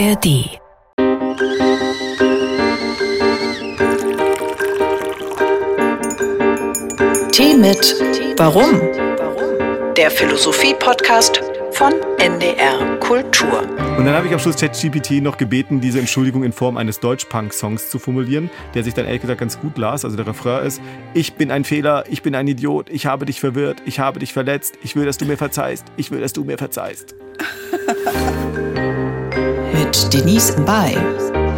ARD. Tee mit Warum? Der Philosophie-Podcast von NDR Kultur. Und dann habe ich am Schluss ChatGPT noch gebeten, diese Entschuldigung in Form eines Deutsch-Punk-Songs zu formulieren, der sich dann ehrlich gesagt ganz gut las. Also der Refrain ist, ich bin ein Fehler, ich bin ein Idiot, ich habe dich verwirrt, ich habe dich verletzt, ich will, dass du mir verzeihst, ich will, dass du mir verzeihst. Mit Denise Mbay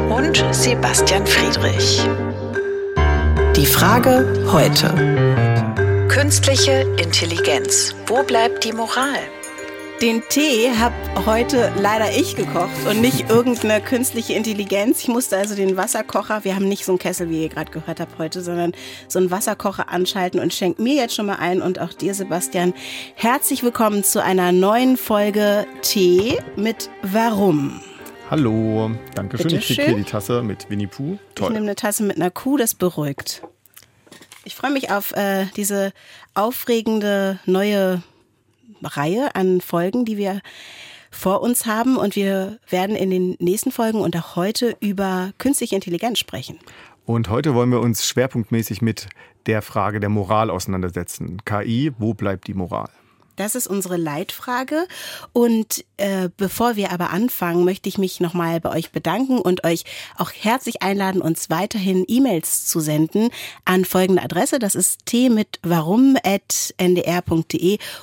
und Sebastian Friedrich. Die Frage heute. Künstliche Intelligenz. Wo bleibt die Moral? Den Tee habe heute leider ich gekocht und nicht irgendeine künstliche Intelligenz. Ich musste also den Wasserkocher, wir haben nicht so einen Kessel, wie ihr gerade gehört habt heute, sondern so einen Wasserkocher anschalten und schenkt mir jetzt schon mal ein und auch dir, Sebastian, herzlich willkommen zu einer neuen Folge Tee mit Warum. Hallo, danke schön. Ich kriege hier die Tasse mit Winnie Pooh. Ich Toll. nehme eine Tasse mit einer Kuh, das beruhigt. Ich freue mich auf äh, diese aufregende neue Reihe an Folgen, die wir vor uns haben. Und wir werden in den nächsten Folgen und auch heute über künstliche Intelligenz sprechen. Und heute wollen wir uns schwerpunktmäßig mit der Frage der Moral auseinandersetzen. KI, wo bleibt die Moral? Das ist unsere Leitfrage. Und äh, bevor wir aber anfangen, möchte ich mich nochmal bei euch bedanken und euch auch herzlich einladen, uns weiterhin E-Mails zu senden an folgende Adresse. Das ist t mit warum.ndr.de.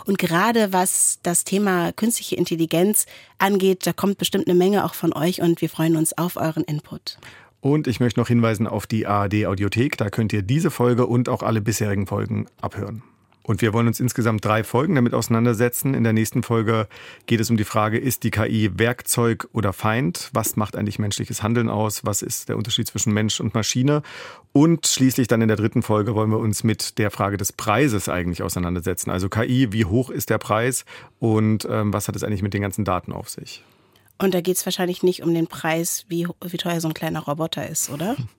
Und gerade was das Thema künstliche Intelligenz angeht, da kommt bestimmt eine Menge auch von euch und wir freuen uns auf euren Input. Und ich möchte noch hinweisen auf die ARD Audiothek. Da könnt ihr diese Folge und auch alle bisherigen Folgen abhören. Und wir wollen uns insgesamt drei Folgen damit auseinandersetzen. In der nächsten Folge geht es um die Frage, ist die KI Werkzeug oder Feind? Was macht eigentlich menschliches Handeln aus? Was ist der Unterschied zwischen Mensch und Maschine? Und schließlich dann in der dritten Folge wollen wir uns mit der Frage des Preises eigentlich auseinandersetzen. Also KI, wie hoch ist der Preis und ähm, was hat es eigentlich mit den ganzen Daten auf sich? Und da geht es wahrscheinlich nicht um den Preis, wie, wie teuer so ein kleiner Roboter ist, oder?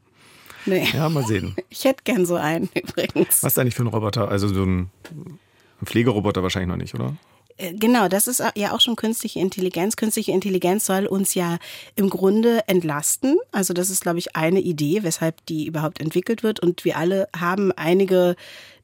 Nee. Ja, mal sehen. Ich hätte gern so einen übrigens. Was ist eigentlich für ein Roboter? Also so ein, ein Pflegeroboter wahrscheinlich noch nicht, oder? Äh, Genau, das ist ja auch schon künstliche Intelligenz. Künstliche Intelligenz soll uns ja im Grunde entlasten. Also das ist, glaube ich, eine Idee, weshalb die überhaupt entwickelt wird. Und wir alle haben einige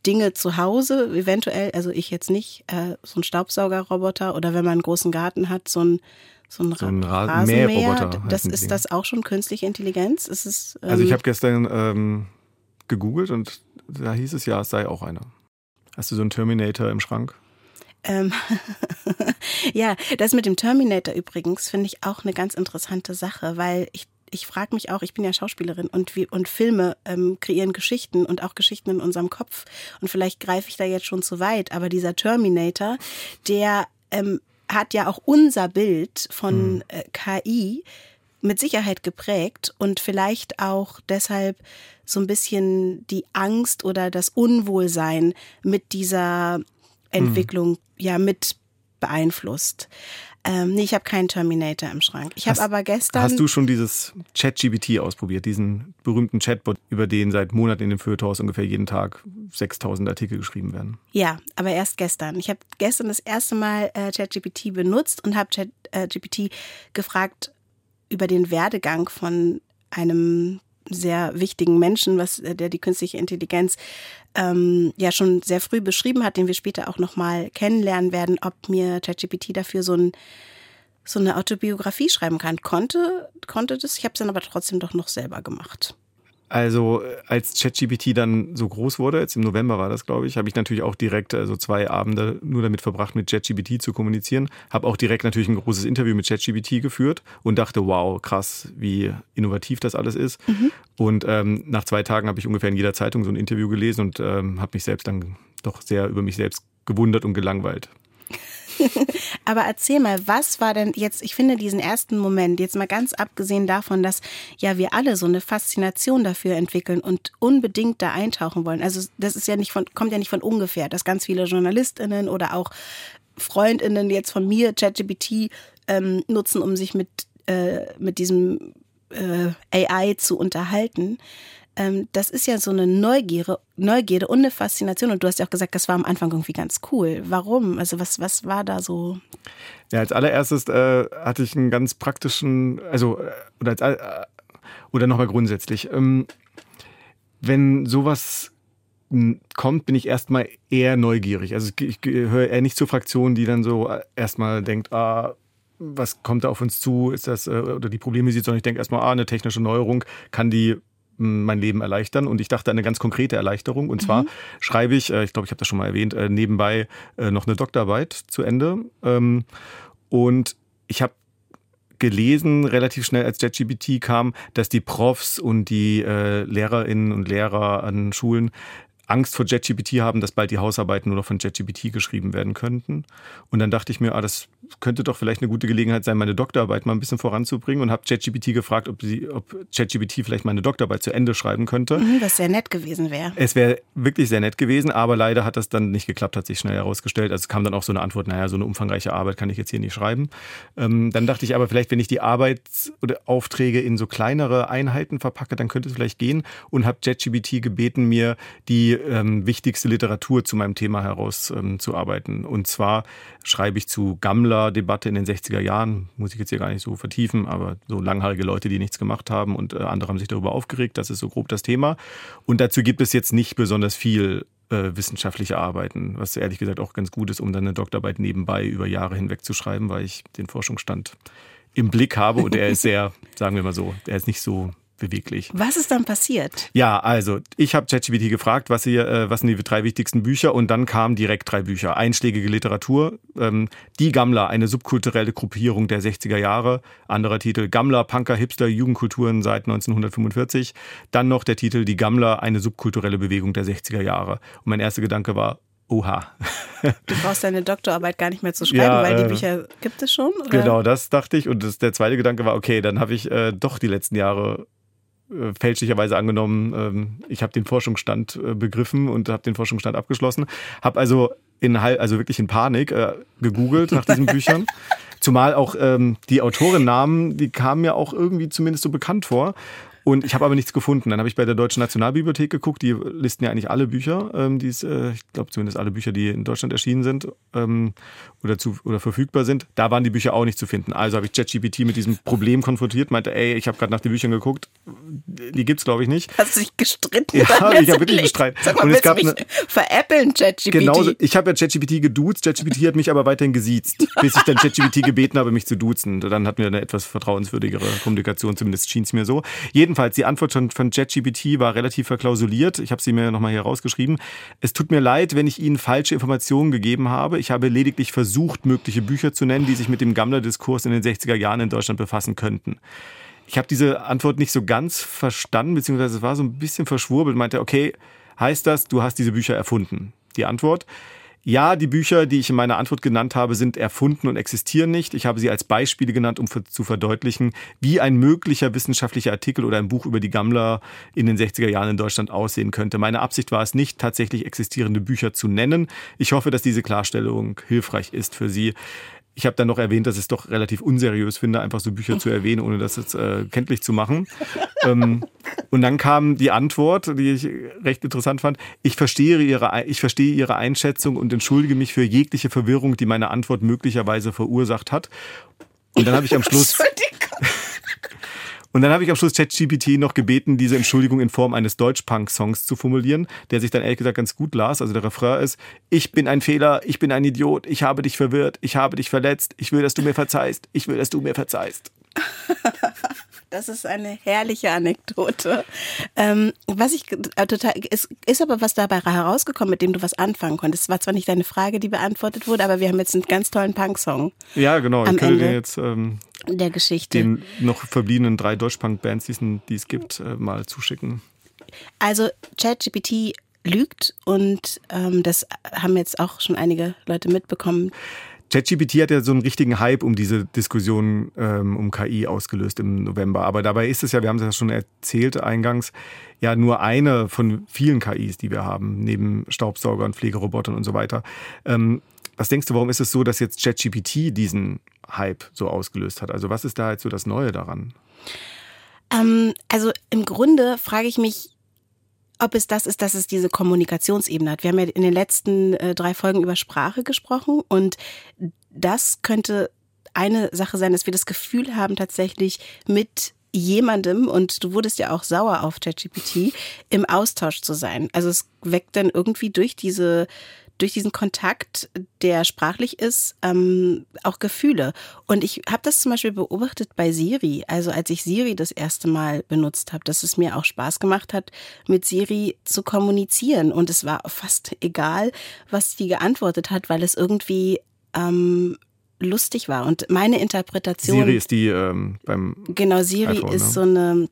Dinge zu Hause, eventuell, also ich jetzt nicht, äh, so ein Staubsaugerroboter oder wenn man einen großen Garten hat, so ein so ein, So ein Ra- Ra- Rasenmäher. Das ist die. das auch schon künstliche Intelligenz? Ist es, ähm, Also ich habe gestern ähm, gegoogelt und da hieß es ja, es sei auch einer. Hast du so einen Terminator im Schrank? Ähm, ja, das mit dem Terminator übrigens finde ich auch eine ganz interessante Sache, weil ich ich frage mich auch, ich bin ja Schauspielerin und, wie, und Filme ähm, kreieren Geschichten und auch Geschichten in unserem Kopf. Und vielleicht greife ich da jetzt schon zu weit, aber dieser Terminator, der ähm, hat ja auch unser Bild von äh, KI mit Sicherheit geprägt und vielleicht auch deshalb so ein bisschen die Angst oder das Unwohlsein mit dieser Entwicklung ja mit beeinflusst. Ähm, nee, ich habe keinen Terminator im Schrank. Ich habe aber gestern. Hast du schon dieses ChatGPT ausprobiert, diesen berühmten Chatbot, über den seit Monaten in den Feuilletons ungefähr jeden Tag 6000 Artikel geschrieben werden? Ja, aber erst gestern. Ich habe gestern das erste Mal äh, ChatGPT benutzt und habe ChatGPT gefragt über den Werdegang von einem sehr wichtigen Menschen, was äh, der die künstliche Intelligenz ähm, ja schon sehr früh beschrieben hat, den wir später auch noch mal kennenlernen werden, ob mir ChatGPT dafür so ein so eine Autobiografie schreiben kann. Konnte konnte das, ich habe es dann aber trotzdem doch noch selber gemacht. Also äh, als ChatGPT dann so groß wurde, jetzt im November war das, glaube ich, habe ich natürlich auch direkt äh, so zwei Abende nur damit verbracht, mit ChatGPT zu kommunizieren. Habe auch direkt natürlich ein großes Interview mit ChatGPT geführt und dachte, wow, krass, wie innovativ das alles ist. Und ähm, nach zwei Tagen habe ich ungefähr in jeder Zeitung so ein Interview gelesen und ähm, habe mich selbst dann doch sehr über mich selbst gewundert und gelangweilt. Aber erzähl mal, was war denn jetzt, ich finde diesen ersten Moment, jetzt mal ganz abgesehen davon, dass ja wir alle so eine Faszination dafür entwickeln und unbedingt da eintauchen wollen. Also das ist ja nicht von, kommt ja nicht von ungefähr, dass ganz viele JournalistInnen oder auch FreundInnen jetzt von mir ChatGPT ähm, nutzen, um sich mit, äh, mit diesem äh, AI zu unterhalten. Ähm, das ist ja so eine Neugierde, Neugierde und eine Faszination. Und du hast ja auch gesagt, das war am Anfang irgendwie ganz cool. Warum? Also was, was war da so? Ja, als allererstes äh, hatte ich einen ganz praktischen, also äh, oder als äh, oder nochmal grundsätzlich, ähm, wenn sowas kommt, bin ich erstmal eher neugierig. Also ich, gehöre eher nicht zur Fraktion, die dann so äh, erstmal denkt, ah, was kommt da auf uns zu? Ist das, oder die Probleme sieht, sondern ich denke erstmal, ah, eine technische Neuerung kann die mein Leben erleichtern. Und ich dachte eine ganz konkrete Erleichterung. Und zwar mhm. schreibe ich, äh, ich glaube, ich habe das schon mal erwähnt, nebenbei noch eine Doktorarbeit zu Ende. Ähm, und ich habe gelesen, relativ schnell als JetGPT kam, dass die Profs und die äh, Lehrerinnen und Lehrer an Schulen Angst vor JetGPT haben, dass bald die Hausarbeiten nur noch von JetGPT geschrieben werden könnten. Und dann dachte ich mir, ah, das könnte doch vielleicht eine gute Gelegenheit sein, meine Doktorarbeit mal ein bisschen voranzubringen und habe ChatGPT gefragt, ob, sie, ob ChatGPT vielleicht meine Doktorarbeit zu Ende schreiben könnte. Mhm, was sehr nett gewesen wäre. Es wäre wirklich sehr nett gewesen, aber leider hat das dann nicht geklappt, hat sich schnell herausgestellt. Also kam dann auch so eine Antwort, naja, so eine umfangreiche Arbeit kann ich jetzt hier nicht schreiben. Ähm, dann dachte ich aber, vielleicht, wenn ich die Arbeits- oder Aufträge in so kleinere Einheiten verpacke, dann könnte es vielleicht gehen und habe ChatGPT gebeten, mir die ähm, wichtigste Literatur zu meinem Thema herauszuarbeiten. Ähm, und zwar schreibe ich zu Gammler, Schauspielerdebatte in den 60er Jahren, muss ich jetzt hier gar nicht so vertiefen, aber so langhaarige Leute, die nichts gemacht haben und äh, andere haben sich darüber aufgeregt. Das ist so grob das Thema. Und dazu gibt es jetzt nicht besonders viel äh, wissenschaftliche Arbeiten, was ehrlich gesagt auch ganz gut ist, um dann eine Doktorarbeit nebenbei über Jahre hinweg zu schreiben, weil ich den Forschungsstand im Blick habe und er ist sehr, sagen wir mal so, er ist nicht so beweglich. Was ist dann passiert? Ja, also ich habe ChatGPT gefragt, was, hier, äh, was sind die drei wichtigsten Bücher und dann kamen direkt drei Bücher. Einschlägige Literatur, ähm, Die Gammler, eine subkulturelle Gruppierung der 60er Jahre. Anderer Titel, Gammler, Punker, Hipster, Jugendkulturen seit 1945. Dann noch der Titel Die Gammler, eine subkulturelle Bewegung der 60er Jahre. Und mein erster Gedanke war, Oha. Du brauchst deine Doktorarbeit gar nicht mehr zu schreiben, ja, weil die äh, Bücher gibt es schon? Oder? Genau, das dachte ich. Und das, der zweite Gedanke war, okay, dann habe ich äh, doch die letzten Jahre äh, fälschlicherweise angenommen, ähm, ich habe den Forschungsstand äh, begriffen und habe den Forschungsstand abgeschlossen. Habe also in also wirklich in Panik äh, gegoogelt nach diesen Büchern. Zumal auch ähm, die Autorennamen, die kamen mir auch irgendwie zumindest so bekannt vor. Und ich habe aber nichts gefunden. Dann habe ich bei der Deutschen Nationalbibliothek geguckt. Die listen ja eigentlich alle Bücher, ähm, die äh, ich glaube zumindest alle Bücher, die in Deutschland erschienen sind ähm, oder, zu, oder verfügbar sind. Da waren die Bücher auch nicht zu finden. Also habe ich ChatGPT mit diesem Problem konfrontiert, meinte, ey, ich habe gerade nach den Büchern geguckt. Die gibt's glaube ich nicht. Hast du dich gestritten? Ja, ich habe wirklich gestritten. Sag mal, und es gab eine, veräppeln, ChatGPT? Genau, ich habe ja ChatGPT geduzt. ChatGPT hat mich aber weiterhin gesiezt, bis ich dann ChatGPT gebeten habe, mich zu duzen. Dann hatten wir eine etwas vertrauenswürdigere Kommunikation, zumindest schien es mir so. Jeden Jedenfalls, die Antwort von, von JetGPT war relativ verklausuliert. Ich habe sie mir nochmal hier rausgeschrieben. Es tut mir leid, wenn ich Ihnen falsche Informationen gegeben habe. Ich habe lediglich versucht, mögliche Bücher zu nennen, die sich mit dem Gammler-Diskurs in den 60er Jahren in Deutschland befassen könnten. Ich habe diese Antwort nicht so ganz verstanden, beziehungsweise es war so ein bisschen verschwurbelt. Meinte, okay, heißt das, du hast diese Bücher erfunden? Die Antwort, ja, die Bücher, die ich in meiner Antwort genannt habe, sind erfunden und existieren nicht. Ich habe sie als Beispiele genannt, um zu verdeutlichen, wie ein möglicher wissenschaftlicher Artikel oder ein Buch über die Gammler in den 60er Jahren in Deutschland aussehen könnte. Meine Absicht war es nicht, tatsächlich existierende Bücher zu nennen. Ich hoffe, dass diese Klarstellung hilfreich ist für Sie. Ich habe dann noch erwähnt, dass ich es doch relativ unseriös finde, einfach so Bücher zu erwähnen, ohne das jetzt äh, kenntlich zu machen. ähm, und dann kam die Antwort, die ich recht interessant fand. Ich verstehe, ihre, ich verstehe Ihre Einschätzung und entschuldige mich für jegliche Verwirrung, die meine Antwort möglicherweise verursacht hat. Und dann habe ich am Schluss. Und dann habe ich am Schluss ChatGPT noch gebeten, diese Entschuldigung in Form eines Deutsch-Punk-Songs zu formulieren, der sich dann ehrlich gesagt ganz gut las. Also der Refrain ist, ich bin ein Fehler, ich bin ein Idiot, ich habe dich verwirrt, ich habe dich verletzt, ich will, dass du mir verzeihst, ich will, dass du mir verzeihst. Das ist eine herrliche Anekdote. Ähm, was ich äh, total ist, ist aber was dabei herausgekommen, mit dem du was anfangen konntest. Es war zwar nicht deine Frage, die beantwortet wurde, aber wir haben jetzt einen ganz tollen Punk-Song. Ja, genau. Am ich könnte Ende dir jetzt ähm, der Geschichte. den noch verbliebenen drei Deutsch-Punk-Bands, die es gibt, äh, mal zuschicken. Also ChatGPT lügt und ähm, das haben jetzt auch schon einige Leute mitbekommen. ChatGPT hat ja so einen richtigen Hype um diese Diskussion ähm, um KI ausgelöst im November. Aber dabei ist es ja, wir haben es ja schon erzählt eingangs, ja nur eine von vielen KIs, die wir haben, neben Staubsaugern, Pflegerobotern und so weiter. Ähm, was denkst du, warum ist es so, dass jetzt ChatGPT diesen Hype so ausgelöst hat? Also was ist da jetzt so das Neue daran? Ähm, also im Grunde frage ich mich, ob es das ist, dass es diese Kommunikationsebene hat. Wir haben ja in den letzten äh, drei Folgen über Sprache gesprochen und das könnte eine Sache sein, dass wir das Gefühl haben, tatsächlich mit jemandem, und du wurdest ja auch sauer auf ChatGPT, im Austausch zu sein. Also es weckt dann irgendwie durch diese durch diesen Kontakt, der sprachlich ist, ähm, auch Gefühle. Und ich habe das zum Beispiel beobachtet bei Siri. Also als ich Siri das erste Mal benutzt habe, dass es mir auch Spaß gemacht hat, mit Siri zu kommunizieren. Und es war fast egal, was die geantwortet hat, weil es irgendwie ähm, lustig war. Und meine Interpretation. Siri ist die ähm, beim. Genau, Siri iPhone, ist ne? so eine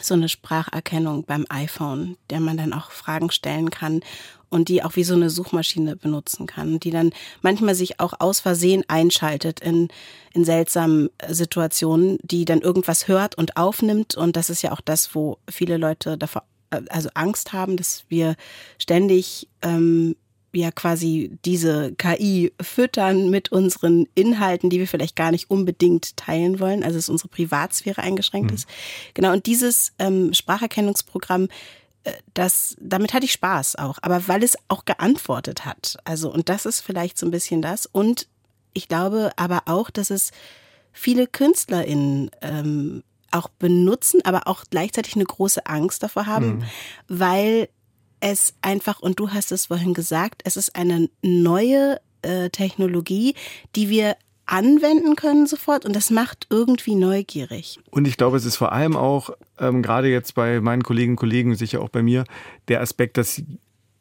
so eine Spracherkennung beim iPhone, der man dann auch Fragen stellen kann und die auch wie so eine Suchmaschine benutzen kann, die dann manchmal sich auch aus Versehen einschaltet in, in seltsamen Situationen, die dann irgendwas hört und aufnimmt. Und das ist ja auch das, wo viele Leute davor, äh, also Angst haben, dass wir ständig ähm, ja quasi diese KI füttern mit unseren Inhalten, die wir vielleicht gar nicht unbedingt teilen wollen, also dass unsere Privatsphäre eingeschränkt mhm. ist. Genau, und dieses ähm, Spracherkennungsprogramm, äh, das, damit hatte ich Spaß auch, aber weil es auch geantwortet hat. Also, und das ist vielleicht so ein bisschen das. Und ich glaube aber auch, dass es viele KünstlerInnen ähm, auch benutzen, aber auch gleichzeitig eine große Angst davor haben, mhm. weil es einfach, und du hast es vorhin gesagt, es ist eine neue äh, Technologie, die wir anwenden können sofort und das macht irgendwie neugierig. Und ich glaube, es ist vor allem auch, ähm, gerade jetzt bei meinen Kolleginnen und Kollegen, sicher auch bei mir, der Aspekt, dass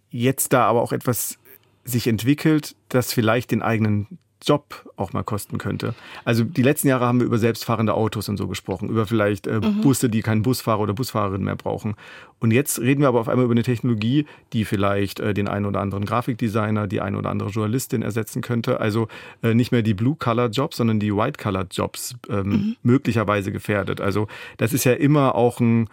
jetzt da aber auch etwas sich entwickelt, das vielleicht den eigenen Job auch mal kosten könnte. Also die letzten Jahre haben wir über selbstfahrende Autos und so gesprochen, über vielleicht äh, mhm. Busse, die keinen Busfahrer oder Busfahrerin mehr brauchen. Und jetzt reden wir aber auf einmal über eine Technologie, die vielleicht äh, den einen oder anderen Grafikdesigner, die eine oder andere Journalistin ersetzen könnte. Also äh, nicht mehr die Blue-Color-Jobs, sondern die White-Color-Jobs ähm, mhm. möglicherweise gefährdet. Also das ist ja immer auch ein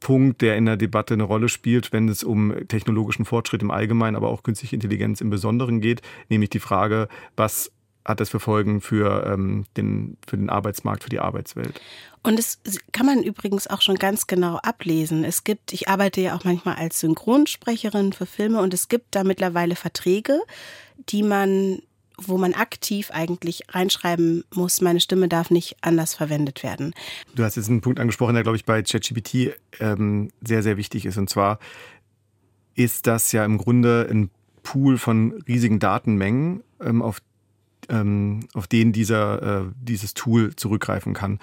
Punkt, der in der Debatte eine Rolle spielt, wenn es um technologischen Fortschritt im Allgemeinen, aber auch künstliche Intelligenz im Besonderen geht, nämlich die Frage, was hat das für Folgen für, ähm, den, für den Arbeitsmarkt, für die Arbeitswelt. Und das kann man übrigens auch schon ganz genau ablesen. Es gibt, ich arbeite ja auch manchmal als Synchronsprecherin für Filme und es gibt da mittlerweile Verträge, die man wo man aktiv eigentlich reinschreiben muss, meine Stimme darf nicht anders verwendet werden. Du hast jetzt einen Punkt angesprochen, der, glaube ich, bei ChatGPT ähm, sehr, sehr wichtig ist. Und zwar ist das ja im Grunde ein Pool von riesigen Datenmengen, ähm, auf ähm, auf den dieser, äh, dieses Tool zurückgreifen kann.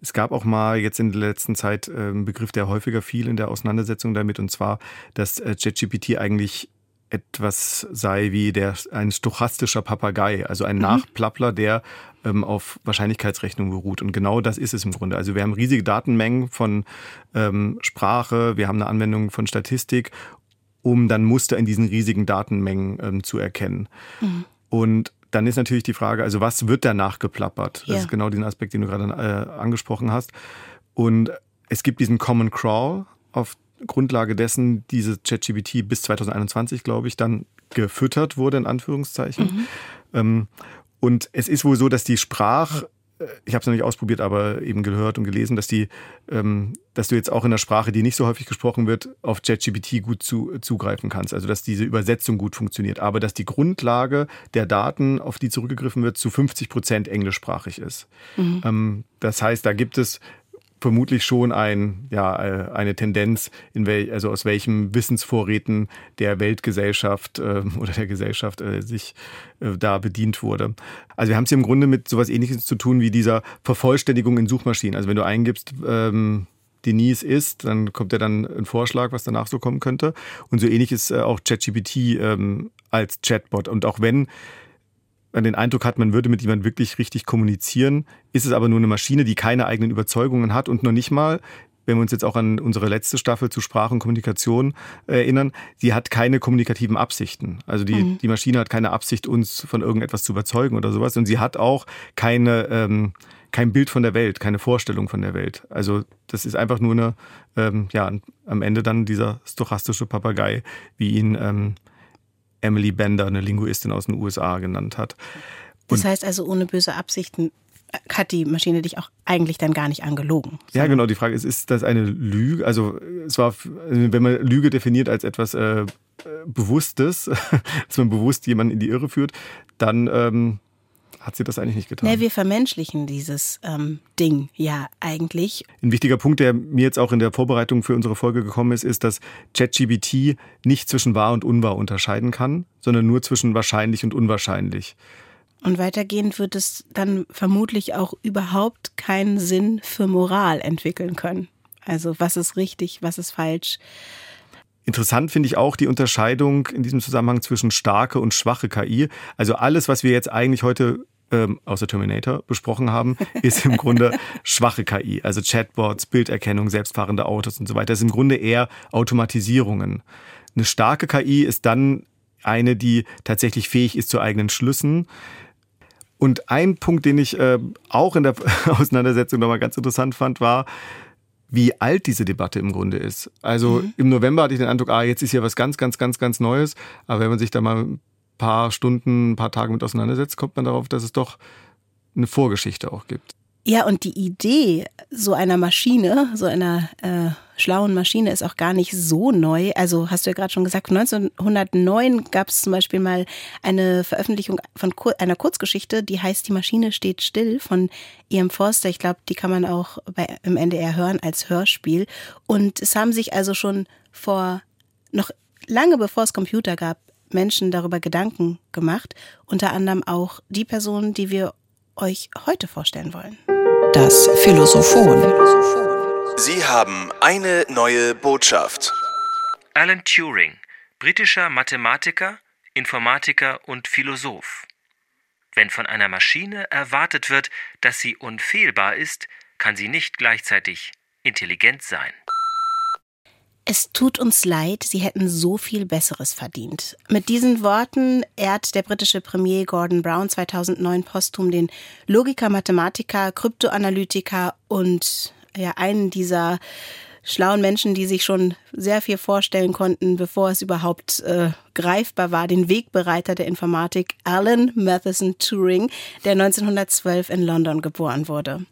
Es gab auch mal jetzt in der letzten Zeit äh, einen Begriff, der häufiger fiel in der Auseinandersetzung damit, und zwar, dass äh, ChatGPT eigentlich etwas sei wie der ein stochastischer Papagei, also ein mhm. Nachplappler, der ähm, auf Wahrscheinlichkeitsrechnung beruht. Und genau das ist es im Grunde. Also wir haben riesige Datenmengen von ähm, Sprache, wir haben eine Anwendung von Statistik, um dann Muster in diesen riesigen Datenmengen ähm, zu erkennen. Mhm. Und dann ist natürlich die Frage, also was wird danach geplappert? Das ja. ist genau den Aspekt, den du gerade äh, angesprochen hast. Und es gibt diesen Common Crawl, auf Grundlage dessen diese ChatGPT bis 2021, glaube ich, dann gefüttert wurde, in Anführungszeichen. Mhm. Ähm, und es ist wohl so, dass die Sprach, ich habe es noch nicht ausprobiert, aber eben gehört und gelesen, dass die, ähm, dass du jetzt auch in der Sprache, die nicht so häufig gesprochen wird, auf ChatGPT gut zu, zugreifen kannst. Also dass diese Übersetzung gut funktioniert, aber dass die Grundlage der Daten, auf die zurückgegriffen wird, zu 50 Prozent englischsprachig ist. Mhm. Ähm, das heißt, da gibt es vermutlich schon ein, ja, äh, eine Tendenz, in wel, also aus welchen Wissensvorräten der Weltgesellschaft äh, oder der Gesellschaft äh, sich äh, da bedient wurde. Also wir haben es hier im Grunde mit sowas ähnliches zu tun wie dieser Vervollständigung in Suchmaschinen. Also wenn du eingibst, ähm, Denise ist, dann kommt ja dann ein Vorschlag, was danach so kommen könnte. Und so ähnlich ist äh, auch ChatGPT ähm, als Chatbot. Und auch wenn den Eindruck hat, man würde mit jemandem wirklich richtig kommunizieren, ist es aber nur eine Maschine, die keine eigenen Überzeugungen hat und noch nicht mal, wenn wir uns jetzt auch an unsere letzte Staffel zu Sprache und Kommunikation erinnern, sie hat keine kommunikativen Absichten. Also die, mhm. die Maschine hat keine Absicht, uns von irgendetwas zu überzeugen oder sowas. Und sie hat auch keine, ähm, kein Bild von der Welt, keine Vorstellung von der Welt. Also das ist einfach nur eine, ähm, ja, am Ende dann dieser stochastische Papagei, wie ihn ähm, Emily Bender, eine Linguistin aus den USA, genannt hat. Und das heißt also ohne böse Absichten hat die Maschine dich auch eigentlich dann gar nicht angelogen. Ja, genau. Die Frage ist, ist das eine Lüge? Also es war, wenn man Lüge definiert als etwas äh, Bewusstes, dass man bewusst jemanden in die Irre führt, dann ähm, hat sie das eigentlich nicht getan. Nee, wir vermenschlichen dieses ähm, Ding ja eigentlich. Ein wichtiger Punkt, der mir jetzt auch in der Vorbereitung für unsere Folge gekommen ist, ist, dass ChatGBT nicht zwischen wahr und unwahr unterscheiden kann, sondern nur zwischen wahrscheinlich und unwahrscheinlich. Und weitergehend wird es dann vermutlich auch überhaupt keinen Sinn für Moral entwickeln können. Also was ist richtig, was ist falsch. Interessant finde ich auch die Unterscheidung in diesem Zusammenhang zwischen starke und schwache KI. Also alles, was wir jetzt eigentlich heute ähm, außer Terminator besprochen haben, ist im Grunde schwache KI. Also Chatbots, Bilderkennung, selbstfahrende Autos und so weiter. Das ist im Grunde eher Automatisierungen. Eine starke KI ist dann eine, die tatsächlich fähig ist zu eigenen Schlüssen. Und ein Punkt, den ich äh, auch in der Auseinandersetzung nochmal ganz interessant fand, war, wie alt diese Debatte im Grunde ist. Also mhm. im November hatte ich den Eindruck, ah, jetzt ist hier was ganz, ganz, ganz, ganz Neues. Aber wenn man sich da mal ein paar Stunden, ein paar Tage mit auseinandersetzt, kommt man darauf, dass es doch eine Vorgeschichte auch gibt. Ja, und die Idee so einer Maschine, so einer äh, schlauen Maschine ist auch gar nicht so neu. Also hast du ja gerade schon gesagt, 1909 gab es zum Beispiel mal eine Veröffentlichung von einer Kurzgeschichte, die heißt Die Maschine steht still von E.M. Forster. Ich glaube, die kann man auch bei, im NDR hören als Hörspiel. Und es haben sich also schon vor, noch lange bevor es Computer gab, Menschen darüber Gedanken gemacht. Unter anderem auch die Person, die wir euch heute vorstellen wollen. Das Philosophon. Sie haben eine neue Botschaft. Alan Turing, britischer Mathematiker, Informatiker und Philosoph. Wenn von einer Maschine erwartet wird, dass sie unfehlbar ist, kann sie nicht gleichzeitig intelligent sein. Es tut uns leid, Sie hätten so viel Besseres verdient. Mit diesen Worten ehrt der britische Premier Gordon Brown 2009 posthum den Logiker, Mathematiker, Kryptoanalytiker und ja einen dieser schlauen Menschen, die sich schon sehr viel vorstellen konnten, bevor es überhaupt äh, greifbar war, den Wegbereiter der Informatik, Alan Matheson Turing, der 1912 in London geboren wurde.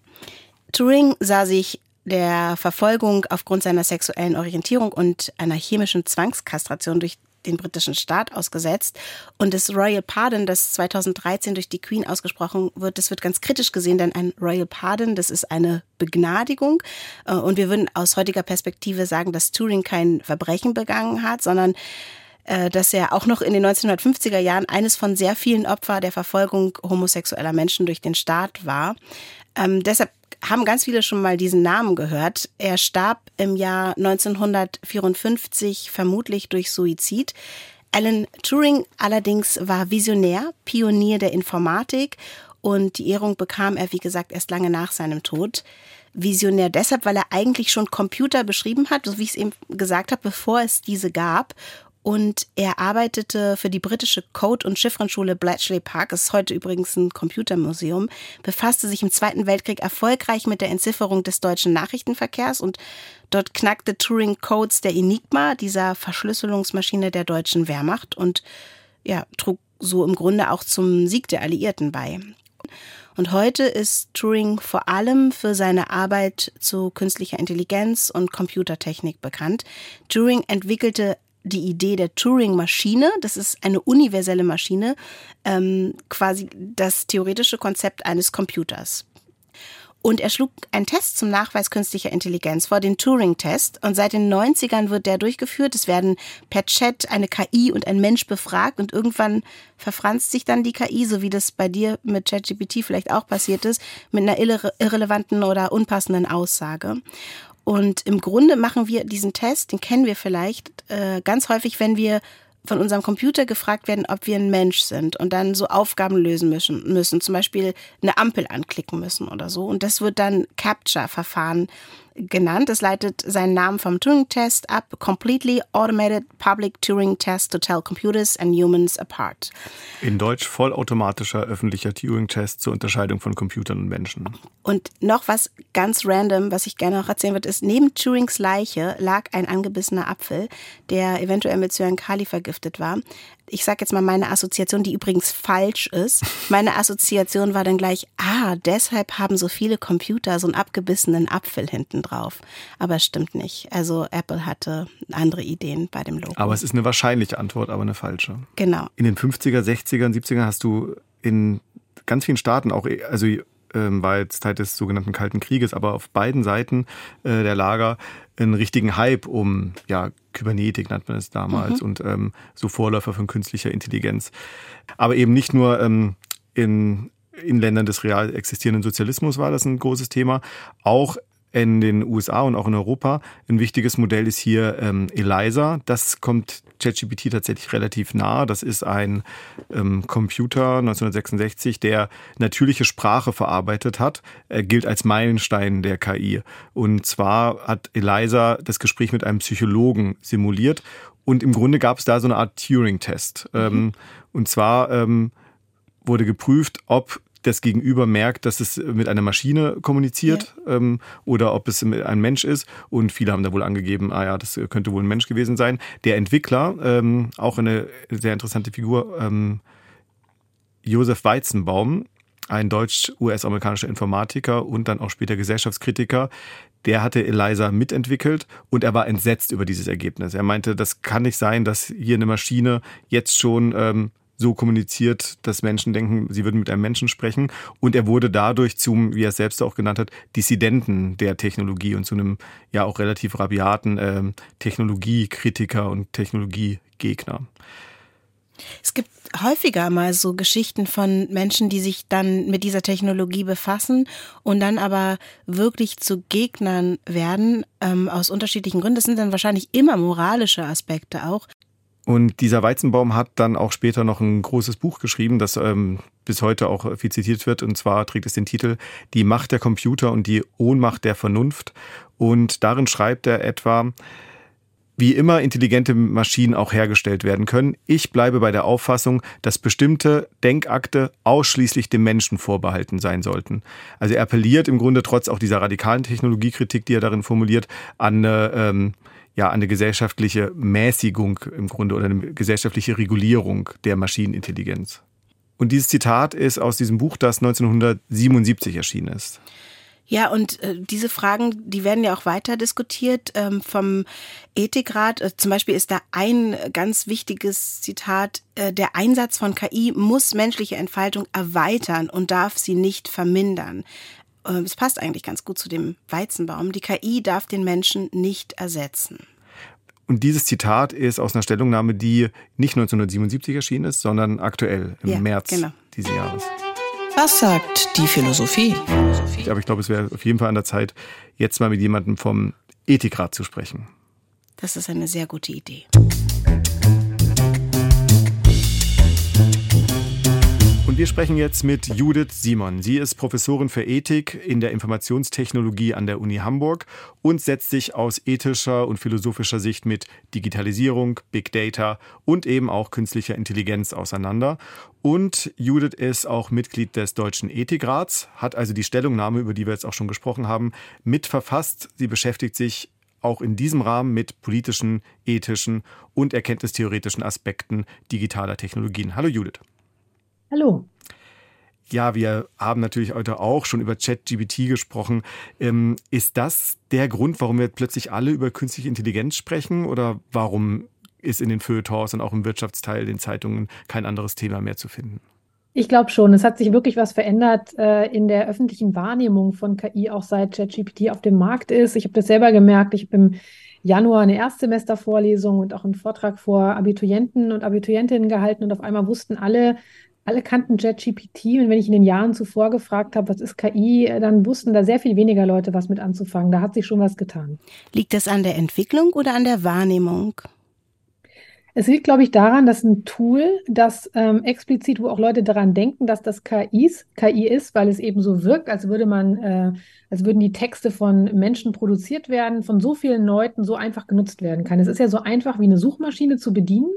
Turing sah sich der Verfolgung aufgrund seiner sexuellen Orientierung und einer chemischen Zwangskastration durch den britischen Staat ausgesetzt. Und das Royal Pardon, das 2013 durch die Queen ausgesprochen wird, das wird ganz kritisch gesehen, denn ein Royal Pardon, das ist eine Begnadigung. Äh, und wir würden aus heutiger Perspektive sagen, dass Turing kein Verbrechen begangen hat, sondern äh, dass er auch noch in den 1950er Jahren eines von sehr vielen Opfer der Verfolgung homosexueller Menschen durch den Staat war. Ähm, deshalb haben ganz viele schon mal diesen Namen gehört. Er starb im Jahr 1954 vermutlich durch Suizid. Alan Turing allerdings war Visionär, Pionier der Informatik und die Ehrung bekam er, wie gesagt, erst lange nach seinem Tod. Visionär deshalb, weil er eigentlich schon Computer beschrieben hat, so wie ich es eben gesagt habe, bevor es diese gab und er arbeitete für die britische Code- und Chiffrenschule Bletchley Park, ist heute übrigens ein Computermuseum, befasste sich im Zweiten Weltkrieg erfolgreich mit der Entzifferung des deutschen Nachrichtenverkehrs und dort knackte Turing Codes der Enigma, dieser Verschlüsselungsmaschine der deutschen Wehrmacht und ja, trug so im Grunde auch zum Sieg der Alliierten bei. Und heute ist Turing vor allem für seine Arbeit zu künstlicher Intelligenz und Computertechnik bekannt. Turing entwickelte die Idee der Turing-Maschine. Das ist eine universelle Maschine, ähm, quasi das theoretische Konzept eines Computers. Und er schlug einen Test zum Nachweis künstlicher Intelligenz vor, den Turing-Test. Und seit den 90ern wird der durchgeführt. Es werden per Chat eine KI und ein Mensch befragt und irgendwann verfranst sich dann die KI, so wie das bei dir mit ChatGPT vielleicht auch passiert ist, mit einer irre irrelevanten oder unpassenden Aussage. Und im Grunde machen wir diesen Test, den kennen wir vielleicht äh, ganz häufig, wenn wir von unserem Computer gefragt werden, ob wir ein Mensch sind und dann so Aufgaben lösen müssen, müssen, zum Beispiel eine Ampel anklicken müssen oder so. Und das wird dann Capture-Verfahren genannt. Es leitet seinen Namen vom Turing-Test ab. Completely Automated Public Turing Test to tell computers and humans apart. In Deutsch vollautomatischer öffentlicher Turing-Test zur Unterscheidung von Computern und Menschen. Und noch was ganz random, was ich gerne noch erzählen würde, ist, neben Turings Leiche lag ein angebissener Apfel, der eventuell mit Cyankali vergiftet war. Ich sage jetzt mal meine Assoziation, die übrigens falsch ist. Meine Assoziation war dann gleich, ah, deshalb haben so viele Computer so einen abgebissenen Apfel hinten drauf. Aber es stimmt nicht. Also Apple hatte andere Ideen bei dem Logo. Aber es ist eine wahrscheinliche Antwort, aber eine falsche. Genau. In den 50er, 60er und 70er hast du in ganz vielen Staaten auch, also ähm, war jetzt Zeit des sogenannten Kalten Krieges, aber auf beiden Seiten äh, der Lager einen richtigen Hype um ja, Kybernetik nannte man es damals mhm. und ähm, so Vorläufer von künstlicher Intelligenz. Aber eben nicht nur ähm, in, in Ländern des real existierenden Sozialismus war das ein großes Thema, auch in den USA und auch in Europa. Ein wichtiges Modell ist hier ähm, ELISA. Das kommt ChatGPT tatsächlich relativ nah. Das ist ein ähm, Computer 1966, der natürliche Sprache verarbeitet hat. Er gilt als Meilenstein der KI. Und zwar hat ELISA das Gespräch mit einem Psychologen simuliert. Und im Grunde gab es da so eine Art Turing-Test. Mhm. Ähm, und zwar ähm, wurde geprüft, ob das Gegenüber merkt, dass es mit einer Maschine kommuniziert ja. ähm, oder ob es ein Mensch ist. Und viele haben da wohl angegeben, ah ja, das könnte wohl ein Mensch gewesen sein. Der Entwickler, ähm, auch eine sehr interessante Figur, ähm, Josef Weizenbaum, ein deutsch-US-amerikanischer Informatiker und dann auch später Gesellschaftskritiker, der hatte Eliza mitentwickelt und er war entsetzt über dieses Ergebnis. Er meinte, das kann nicht sein, dass hier eine Maschine jetzt schon ähm, so kommuniziert, dass Menschen denken, sie würden mit einem Menschen sprechen. Und er wurde dadurch zum, wie er es selbst auch genannt hat, Dissidenten der Technologie und zu einem ja auch relativ rabiaten äh, Technologiekritiker und Technologiegegner. Es gibt häufiger mal so Geschichten von Menschen, die sich dann mit dieser Technologie befassen und dann aber wirklich zu Gegnern werden, ähm, aus unterschiedlichen Gründen. Das sind dann wahrscheinlich immer moralische Aspekte auch. Und dieser Weizenbaum hat dann auch später noch ein großes Buch geschrieben, das ähm, bis heute auch viel zitiert wird. Und zwar trägt es den Titel Die Macht der Computer und die Ohnmacht der Vernunft. Und darin schreibt er etwa, wie immer intelligente Maschinen auch hergestellt werden können. Ich bleibe bei der Auffassung, dass bestimmte Denkakte ausschließlich dem Menschen vorbehalten sein sollten. Also er appelliert im Grunde trotz auch dieser radikalen Technologiekritik, die er darin formuliert, an eine ähm, ja eine gesellschaftliche Mäßigung im Grunde oder eine gesellschaftliche Regulierung der Maschinenintelligenz. Und dieses Zitat ist aus diesem Buch, das 1977 erschienen ist. Ja, und äh, diese Fragen, die werden ja auch weiter diskutiert ähm, vom Ethikrat. Äh, zum Beispiel ist da ein ganz wichtiges Zitat, äh, der Einsatz von KI muss menschliche Entfaltung erweitern und darf sie nicht vermindern. Äh, es passt eigentlich ganz gut zu dem Weizenbaum. Die KI darf den Menschen nicht ersetzen. Und dieses Zitat ist aus einer Stellungnahme, die nicht 1977 erschienen ist, sondern aktuell im ja, März genau. dieses Jahres. Was sagt die Philosophie? Aber ich glaube, es wäre auf jeden Fall an der Zeit, jetzt mal mit jemandem vom Ethikrat zu sprechen. Das ist eine sehr gute Idee. Und wir sprechen jetzt mit Judith Simon. Sie ist Professorin für Ethik in der Informationstechnologie an der Uni Hamburg und setzt sich aus ethischer und philosophischer Sicht mit Digitalisierung, Big Data und eben auch künstlicher Intelligenz auseinander. Und Judith ist auch Mitglied des Deutschen Ethikrats, hat also die Stellungnahme, über die wir jetzt auch schon gesprochen haben, mitverfasst. Sie beschäftigt sich auch in diesem Rahmen mit politischen, ethischen und erkenntnistheoretischen Aspekten digitaler Technologien. Hallo Judith. Hallo. Ja, wir haben natürlich heute auch schon über ChatGPT gesprochen. Ähm, ist das der Grund, warum wir plötzlich alle über künstliche Intelligenz sprechen? Oder warum ist in den Feuilletons und auch im Wirtschaftsteil, den Zeitungen, kein anderes Thema mehr zu finden? Ich glaube schon, es hat sich wirklich was verändert äh, in der öffentlichen Wahrnehmung von KI, auch seit ChatGPT auf dem Markt ist. Ich habe das selber gemerkt. Ich habe im Januar eine Erstsemestervorlesung und auch einen Vortrag vor Abiturienten und Abiturientinnen gehalten und auf einmal wussten alle, alle kannten JetGPT und wenn ich in den Jahren zuvor gefragt habe, was ist KI, äh, dann wussten da sehr viel weniger Leute was mit anzufangen. Da hat sich schon was getan. Liegt das an der Entwicklung oder an der Wahrnehmung? Es liegt, glaube ich, daran, dass ein Tool, das ähm, explizit, wo auch Leute daran denken, dass das KIs, KI ist, weil es eben so wirkt, als würde man, äh, als würden die Texte von Menschen produziert werden, von so vielen Leuten so einfach genutzt werden kann. Es ist ja so einfach wie eine Suchmaschine zu bedienen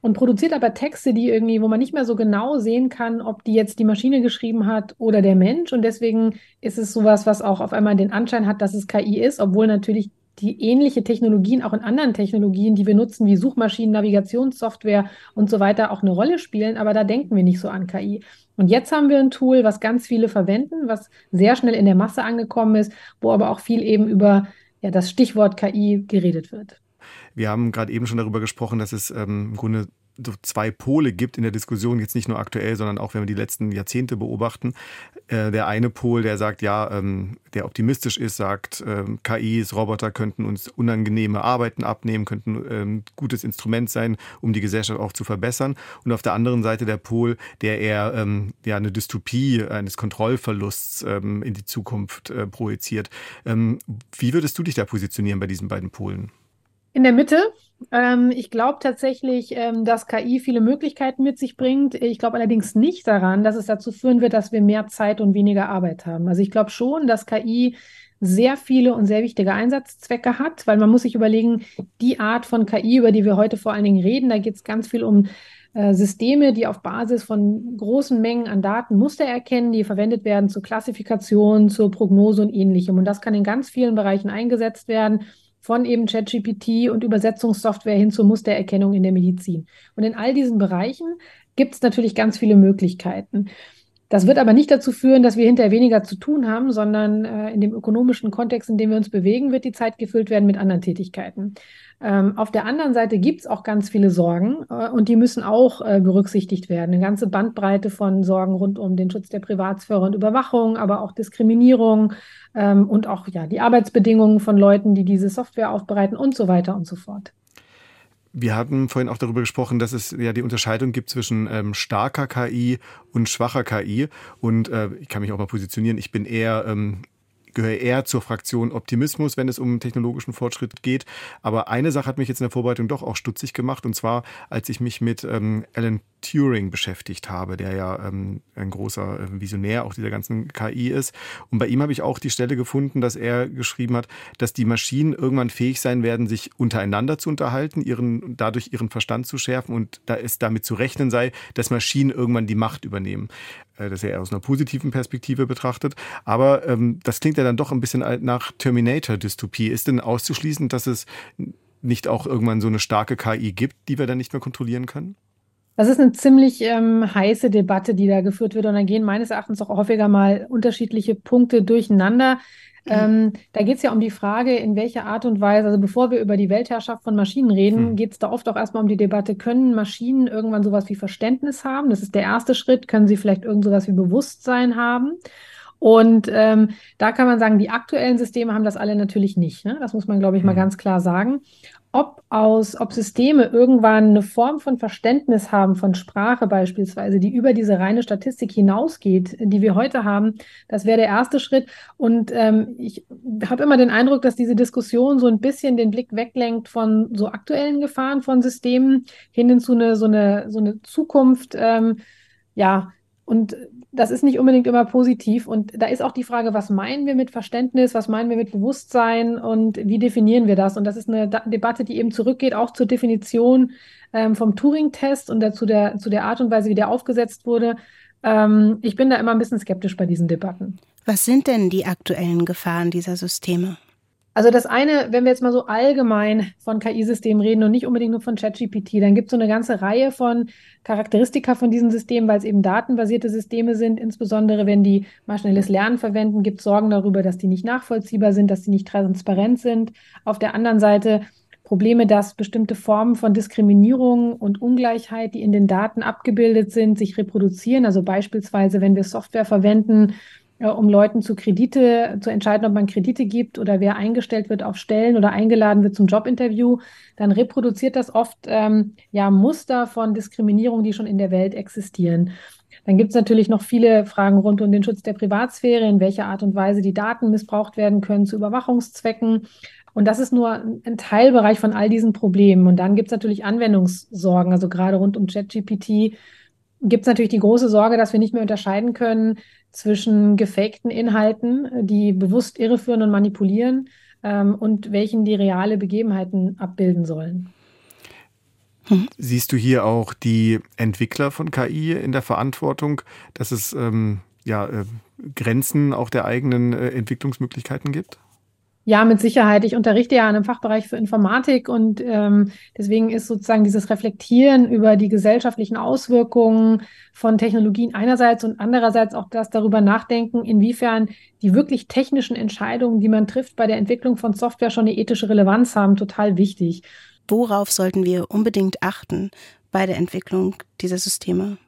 und produziert aber Texte, die irgendwie, wo man nicht mehr so genau sehen kann, ob die jetzt die Maschine geschrieben hat oder der Mensch. Und deswegen ist es sowas, was auch auf einmal den Anschein hat, dass es KI ist, obwohl natürlich die ähnliche Technologien auch in anderen Technologien, die wir nutzen, wie Suchmaschinen, Navigationssoftware und so weiter, auch eine Rolle spielen. Aber da denken wir nicht so an KI. Und jetzt haben wir ein Tool, was ganz viele verwenden, was sehr schnell in der Masse angekommen ist, wo aber auch viel eben über ja, das Stichwort KI geredet wird. Wir haben gerade eben schon darüber gesprochen, dass es ähm, im Grunde so zwei Pole gibt in der Diskussion, jetzt nicht nur aktuell, sondern auch wenn wir die letzten Jahrzehnte beobachten. Äh, der eine Pol, der sagt, ja, ähm, der optimistisch ist, sagt, ähm, KIs, Roboter könnten uns unangenehme Arbeiten abnehmen, könnten ähm, gutes Instrument sein, um die Gesellschaft auch zu verbessern. Und auf der anderen Seite der Pol, der eher ja, eine Dystopie eines Kontrollverlusts in die Zukunft äh, projiziert. Wie würdest du dich da positionieren bei diesen beiden Polen? In der Mitte. Ähm, ich glaube tatsächlich, ähm, dass KI viele Möglichkeiten mit sich bringt. Ich glaube allerdings nicht daran, dass es dazu führen wird, dass wir mehr Zeit und weniger Arbeit haben. Also ich glaube schon, dass KI sehr viele und sehr wichtige Einsatzzwecke hat, weil man muss sich überlegen, die Art von KI, über die wir heute vor allen Dingen reden, da geht es ganz viel um äh, Systeme, die auf Basis von großen Mengen an Daten Muster erkennen, die verwendet werden zur Klassifikation, zur Prognose und ähnlichem. Und das kann in ganz vielen Bereichen eingesetzt werden von eben ChatGPT und Übersetzungssoftware hin zur Mustererkennung in der Medizin. Und in all diesen Bereichen gibt es natürlich ganz viele Möglichkeiten. Das wird aber nicht dazu führen, dass wir hinterher weniger zu tun haben, sondern äh, in dem ökonomischen Kontext, in dem wir uns bewegen, wird die Zeit gefüllt werden mit anderen Tätigkeiten. Ähm, auf der anderen Seite gibt es auch ganz viele Sorgen äh, und die müssen auch äh, berücksichtigt werden. Eine ganze Bandbreite von Sorgen rund um den Schutz der Privatsphäre und Überwachung, aber auch Diskriminierung ähm, und auch ja, die Arbeitsbedingungen von Leuten, die diese Software aufbereiten und so weiter und so fort. Wir hatten vorhin auch darüber gesprochen, dass es ja die Unterscheidung gibt zwischen ähm, starker KI und schwacher KI. Und äh, ich kann mich auch mal positionieren, ich bin eher ähm, gehöre eher zur Fraktion Optimismus, wenn es um technologischen Fortschritt geht. Aber eine Sache hat mich jetzt in der Vorbereitung doch auch stutzig gemacht, und zwar, als ich mich mit ähm, Alan Turing beschäftigt habe, der ja ähm, ein großer äh, Visionär auch dieser ganzen KI ist. Und bei ihm habe ich auch die Stelle gefunden, dass er geschrieben hat, dass die Maschinen irgendwann fähig sein werden, sich untereinander zu unterhalten, ihren, dadurch ihren Verstand zu schärfen und da es damit zu rechnen sei, dass Maschinen irgendwann die Macht übernehmen. Äh, das er aus einer positiven Perspektive betrachtet. Aber ähm, das klingt ja dann doch ein bisschen nach Terminator-Dystopie. Ist denn auszuschließen, dass es nicht auch irgendwann so eine starke KI gibt, die wir dann nicht mehr kontrollieren können? Das ist eine ziemlich ähm, heiße Debatte, die da geführt wird. Und da gehen meines Erachtens auch häufiger mal unterschiedliche Punkte durcheinander. Mhm. Ähm, da geht es ja um die Frage, in welcher Art und Weise, also bevor wir über die Weltherrschaft von Maschinen reden, mhm. geht es da oft auch erstmal um die Debatte, können Maschinen irgendwann sowas wie Verständnis haben? Das ist der erste Schritt. Können sie vielleicht irgend sowas wie Bewusstsein haben? Und ähm, da kann man sagen, die aktuellen Systeme haben das alle natürlich nicht. Ne? Das muss man, glaube ich, mal mhm. ganz klar sagen ob aus, ob Systeme irgendwann eine Form von Verständnis haben von Sprache beispielsweise, die über diese reine Statistik hinausgeht, die wir heute haben, das wäre der erste Schritt. Und ähm, ich habe immer den Eindruck, dass diese Diskussion so ein bisschen den Blick weglenkt von so aktuellen Gefahren von Systemen hin zu eine, so eine, so eine Zukunft, ähm, ja, und das ist nicht unbedingt immer positiv. Und da ist auch die Frage, was meinen wir mit Verständnis, was meinen wir mit Bewusstsein und wie definieren wir das? Und das ist eine Debatte, die eben zurückgeht, auch zur Definition ähm, vom Turing-Test und dazu der, zu der Art und Weise, wie der aufgesetzt wurde. Ähm, ich bin da immer ein bisschen skeptisch bei diesen Debatten. Was sind denn die aktuellen Gefahren dieser Systeme? Also das eine, wenn wir jetzt mal so allgemein von KI-Systemen reden und nicht unbedingt nur von ChatGPT, dann gibt es so eine ganze Reihe von Charakteristika von diesen Systemen, weil es eben datenbasierte Systeme sind. Insbesondere wenn die maschinelles Lernen verwenden, gibt es Sorgen darüber, dass die nicht nachvollziehbar sind, dass die nicht transparent sind. Auf der anderen Seite Probleme, dass bestimmte Formen von Diskriminierung und Ungleichheit, die in den Daten abgebildet sind, sich reproduzieren. Also beispielsweise, wenn wir Software verwenden, um Leuten zu Kredite, zu entscheiden, ob man Kredite gibt oder wer eingestellt wird auf Stellen oder eingeladen wird zum Jobinterview, dann reproduziert das oft ähm, ja Muster von Diskriminierung, die schon in der Welt existieren. Dann gibt es natürlich noch viele Fragen rund um den Schutz der Privatsphäre, in welcher Art und Weise die Daten missbraucht werden können zu Überwachungszwecken. Und das ist nur ein Teilbereich von all diesen Problemen. Und dann gibt es natürlich Anwendungssorgen, also gerade rund um ChatGPT gibt es natürlich die große Sorge, dass wir nicht mehr unterscheiden können, zwischen gefakten Inhalten, die bewusst irreführen und manipulieren, ähm, und welchen die reale Begebenheiten abbilden sollen. Hm. Siehst du hier auch die Entwickler von KI in der Verantwortung, dass es ähm, ja, äh, Grenzen auch der eigenen äh, Entwicklungsmöglichkeiten gibt? Ja, mit Sicherheit. Ich unterrichte ja in einem Fachbereich für Informatik und ähm, deswegen ist sozusagen dieses Reflektieren über die gesellschaftlichen Auswirkungen von Technologien einerseits und andererseits auch das darüber nachdenken, inwiefern die wirklich technischen Entscheidungen, die man trifft bei der Entwicklung von Software schon eine ethische Relevanz haben, total wichtig. Worauf sollten wir unbedingt achten bei der Entwicklung dieser Systeme?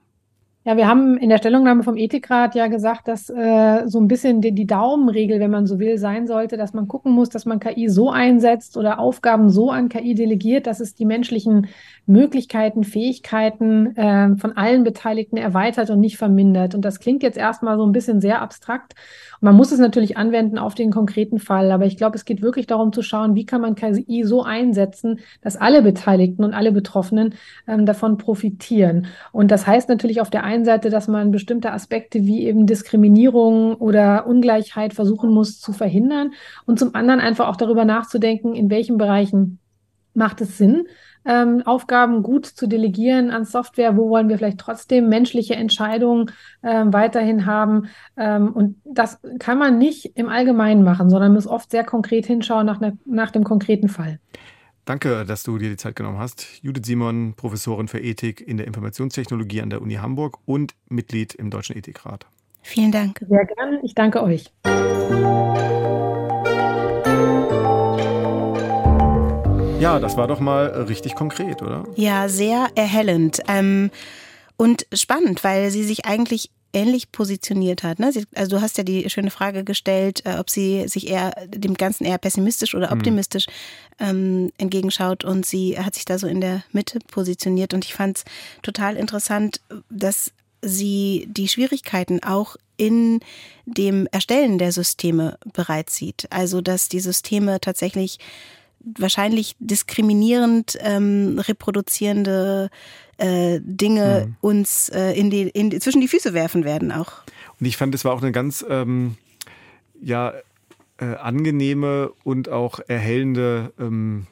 Ja, wir haben in der Stellungnahme vom Ethikrat ja gesagt, dass äh, so ein bisschen die, die, Daumenregel, wenn man so will, sein sollte, dass man gucken muss, dass man KI so einsetzt oder Aufgaben so an KI delegiert, dass es die menschlichen Möglichkeiten, Fähigkeiten äh, von allen Beteiligten erweitert und nicht vermindert. Und das klingt jetzt erstmal so ein bisschen sehr abstrakt. Man muss es natürlich anwenden auf den konkreten Fall. Aber ich glaube, es geht wirklich darum zu schauen, wie kann man KI so einsetzen, dass alle Beteiligten und alle Betroffenen ähm, davon profitieren. Und das heißt natürlich auf der einen Seite, dass man bestimmte Aspekte wie eben Diskriminierung oder Ungleichheit versuchen muss zu verhindern und zum anderen einfach auch darüber nachzudenken, in welchen Bereichen macht es Sinn, ähm, Aufgaben gut zu delegieren an Software, wo wollen wir vielleicht trotzdem menschliche Entscheidungen ähm, weiterhin haben. Ähm, und das kann man nicht im Allgemeinen machen, sondern muss oft sehr konkret hinschauen nach, ne, nach dem konkreten Fall. Danke, dass du dir die Zeit genommen hast. Judith Simon, Professorin für Ethik in der Informationstechnologie an der Uni Hamburg und Mitglied im Deutschen Ethikrat. Vielen Dank. Sehr gerne. Ich danke euch. Ja, das war doch mal richtig konkret, oder? Ja, sehr erhellend ähm, und spannend, weil sie sich eigentlich ähnlich positioniert hat. Ne? Sie, also du hast ja die schöne Frage gestellt, äh, ob sie sich eher dem Ganzen eher pessimistisch oder hm. optimistisch ähm, entgegenschaut und sie hat sich da so in der Mitte positioniert und ich fand es total interessant, dass sie die Schwierigkeiten auch in dem Erstellen der Systeme bereits sieht. Also dass die Systeme tatsächlich wahrscheinlich diskriminierend ähm, reproduzierende äh, Dinge mhm. uns äh, in die, in, zwischen die Füße werfen werden auch. Und ich fand, es war auch eine ganz ähm, ja, äh, angenehme und auch erhellende ähm,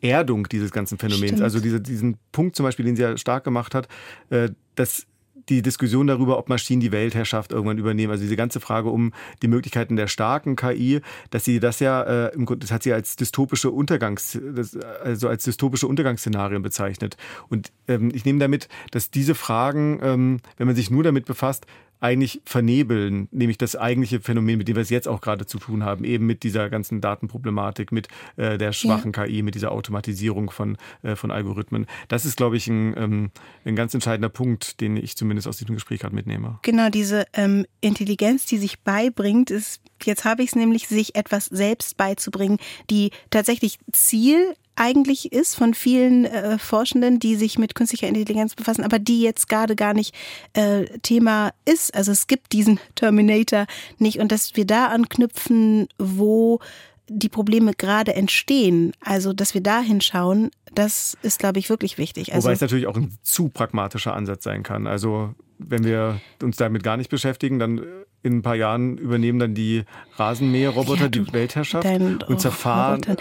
Erdung dieses ganzen Phänomens. Stimmt. Also diese, diesen Punkt zum Beispiel, den sie ja stark gemacht hat, äh, dass die Diskussion darüber, ob Maschinen die Weltherrschaft irgendwann übernehmen, also diese ganze Frage um die Möglichkeiten der starken KI, dass sie das ja äh, im Grunde, das hat sie als dystopische Untergangs, das, also als dystopische Untergangsszenarien bezeichnet. Und ähm, ich nehme damit, dass diese Fragen, ähm, wenn man sich nur damit befasst, eigentlich vernebeln, nämlich das eigentliche Phänomen, mit dem wir es jetzt auch gerade zu tun haben, eben mit dieser ganzen Datenproblematik, mit äh, der schwachen ja. KI, mit dieser Automatisierung von, äh, von Algorithmen. Das ist, glaube ich, ein, ähm, ein ganz entscheidender Punkt, den ich zumindest aus diesem Gespräch gerade mitnehme. Genau, diese ähm, Intelligenz, die sich beibringt, ist, jetzt habe ich es nämlich, sich etwas selbst beizubringen, die tatsächlich Ziel eigentlich ist von vielen äh, Forschenden, die sich mit künstlicher Intelligenz befassen, aber die jetzt gerade gar nicht äh, Thema ist. Also es gibt diesen Terminator nicht und dass wir da anknüpfen, wo die Probleme gerade entstehen, also dass wir da hinschauen, das ist, glaube ich, wirklich wichtig. Also, Wobei es natürlich auch ein zu pragmatischer Ansatz sein kann. Also wenn wir uns damit gar nicht beschäftigen, dann in ein paar Jahren übernehmen dann die Rasenmäherroboter ja, die Weltherrschaft und zerfahren, Robotern.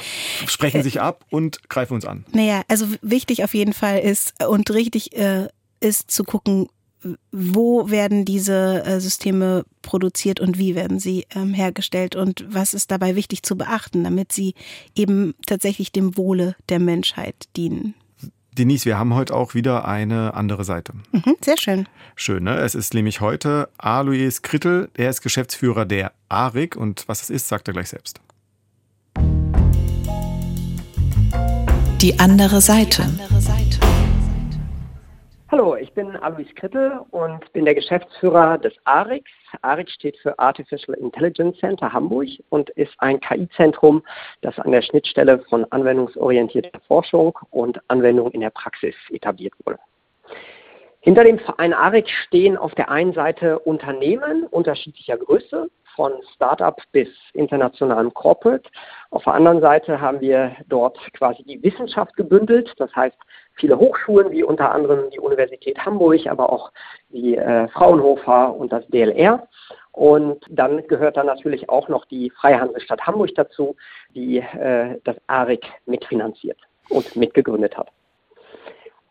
sprechen äh, sich ab und greifen uns an. Naja, also wichtig auf jeden Fall ist und richtig äh, ist zu gucken, wo werden diese äh, Systeme produziert und wie werden sie ähm, hergestellt und was ist dabei wichtig zu beachten, damit sie eben tatsächlich dem Wohle der Menschheit dienen. Denise, wir haben heute auch wieder eine andere Seite. Mhm, sehr schön. Schön, ne? Es ist nämlich heute Alois Krittel, der ist Geschäftsführer der ARIC und was es ist, sagt er gleich selbst. Die andere Seite. Die andere Seite. Hallo, ich bin Alois Krittel und bin der Geschäftsführer des ARIX. ARIX steht für Artificial Intelligence Center Hamburg und ist ein KI-Zentrum, das an der Schnittstelle von anwendungsorientierter Forschung und Anwendung in der Praxis etabliert wurde. Hinter dem Verein ARIX stehen auf der einen Seite Unternehmen unterschiedlicher Größe, von Startup bis internationalem Corporate. Auf der anderen Seite haben wir dort quasi die Wissenschaft gebündelt, das heißt viele Hochschulen, wie unter anderem die Universität Hamburg, aber auch die äh, Fraunhofer und das DLR. Und dann gehört dann natürlich auch noch die Freie Hansestadt Hamburg dazu, die äh, das ARIC mitfinanziert und mitgegründet hat.